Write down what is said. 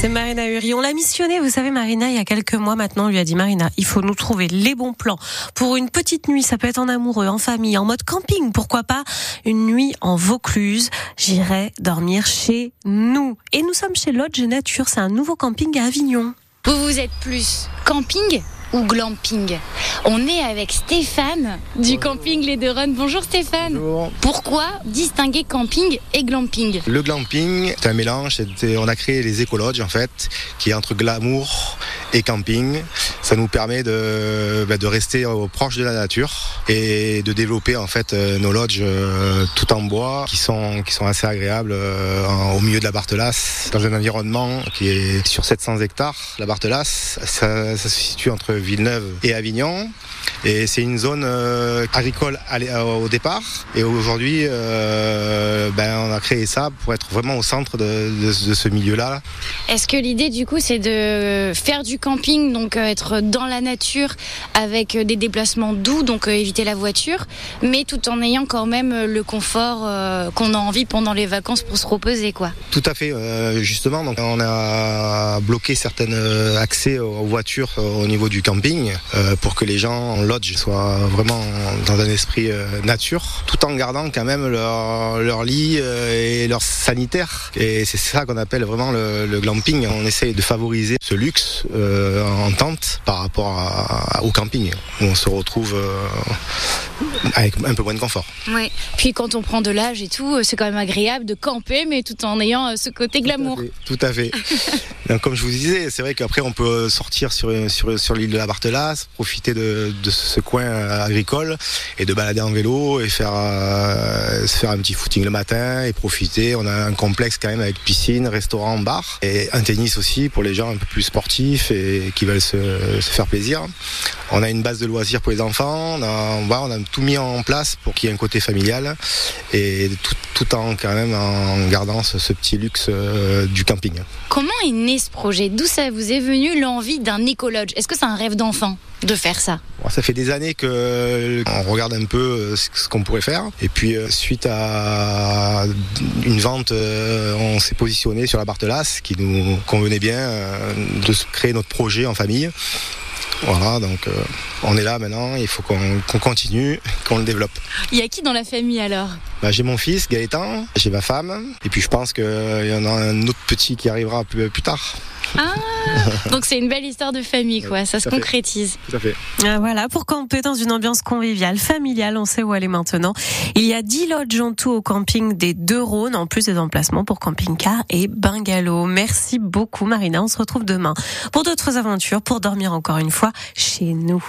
C'est Marina Uri. On l'a missionné, vous savez, Marina, il y a quelques mois maintenant, on lui a dit, Marina, il faut nous trouver les bons plans pour une petite nuit. Ça peut être en amoureux, en famille, en mode camping, pourquoi pas une nuit en Vaucluse. J'irai dormir chez nous. Et nous sommes chez Lodge Nature. C'est un nouveau camping à Avignon. Vous vous êtes plus camping ou glamping On est avec Stéphane du camping Les Deux Runs. Bonjour Stéphane. Bonjour. Pourquoi distinguer camping et glamping? Le glamping, c'est un mélange. On a créé les écologes en fait, qui est entre glamour et camping. Ça nous permet de, bah, de rester proche de la nature et de développer en fait euh, nos lodges euh, tout en bois, qui sont qui sont assez agréables euh, au milieu de la Barthelasse, dans un environnement qui est sur 700 hectares. La Barthelasse, ça, ça se situe entre Villeneuve et Avignon. Et c'est une zone euh, agricole au départ. Et aujourd'hui, euh, ben, on a créé ça pour être vraiment au centre de, de- de ce milieu-là. Est-ce que l'idée du coup c'est de faire du camping, donc euh, être dans la nature avec euh, des déplacements doux, donc euh, éviter la voiture, mais tout en ayant quand même le confort qu'on a envie pendant les vacances pour se reposer quoi Tout à fait, justement. Donc, on a bloqué certains euh, accès aux voitures euh, au niveau du camping euh, pour que les gens en lodge soient vraiment dans un esprit nature, tout en gardant quand même leur, leur lit et leur sanitaire. Et c'est ça qu'on appelle vraiment le, le glamping. On essaye de favoriser ce luxe en tente par rapport à- au camping, où on se retrouve avec un peu moins de confort. Oui. Puis quand on prend de l'âge et tout, c'est quand même agréable de camper, mais tout en ayant ce côté glamour. Tout à fait. Tout à fait. Donc, comme je vous disais, c'est vrai qu'après on peut sortir sur, sur, sur l'île de la Barthelasse, profiter de, de ce coin euh, agricole et de balader en vélo et faire, euh, se faire un petit footing le matin et profiter. On a un complexe quand même avec piscine, restaurant, bar et un tennis aussi pour les gens un peu plus sportifs et qui veulent se, se faire plaisir. On a une base de loisirs pour les enfants. On a, voilà, on a tout mis en place pour qu'il y ait un côté familial et tout, tout en quand même en gardant ce, ce petit luxe euh, du camping. Comment est né ce projet? D'où ça vous est venu l'envie d'un écologe Est-ce que c'est un rêve d'enfant de faire ça? Ça fait des années que euh, on regarde un peu euh, ce qu'on pourrait faire. Et puis suite à une vente, on s'est positionné sur la Barthelasse, qui nous convenait bien de créer notre projet en famille. Voilà, donc euh, on est là maintenant. Il faut qu'on continue, qu'on le développe. Il y a qui dans la famille alors? Bah, j'ai mon fils Gaëtan, j'ai ma femme, et puis je pense qu'il y en a un autre petit qui arrivera plus, plus tard. Ah Donc c'est une belle histoire de famille quoi, ça se Tout à fait. concrétise. Tout à fait. Ah, Voilà, pour camper dans une ambiance conviviale, familiale, on sait où aller maintenant. Il y a 10 lodges en tout au camping des Deux Rhônes, en plus des emplacements pour camping-car et bungalow. Merci beaucoup Marina, on se retrouve demain pour d'autres aventures, pour dormir encore une fois chez nous.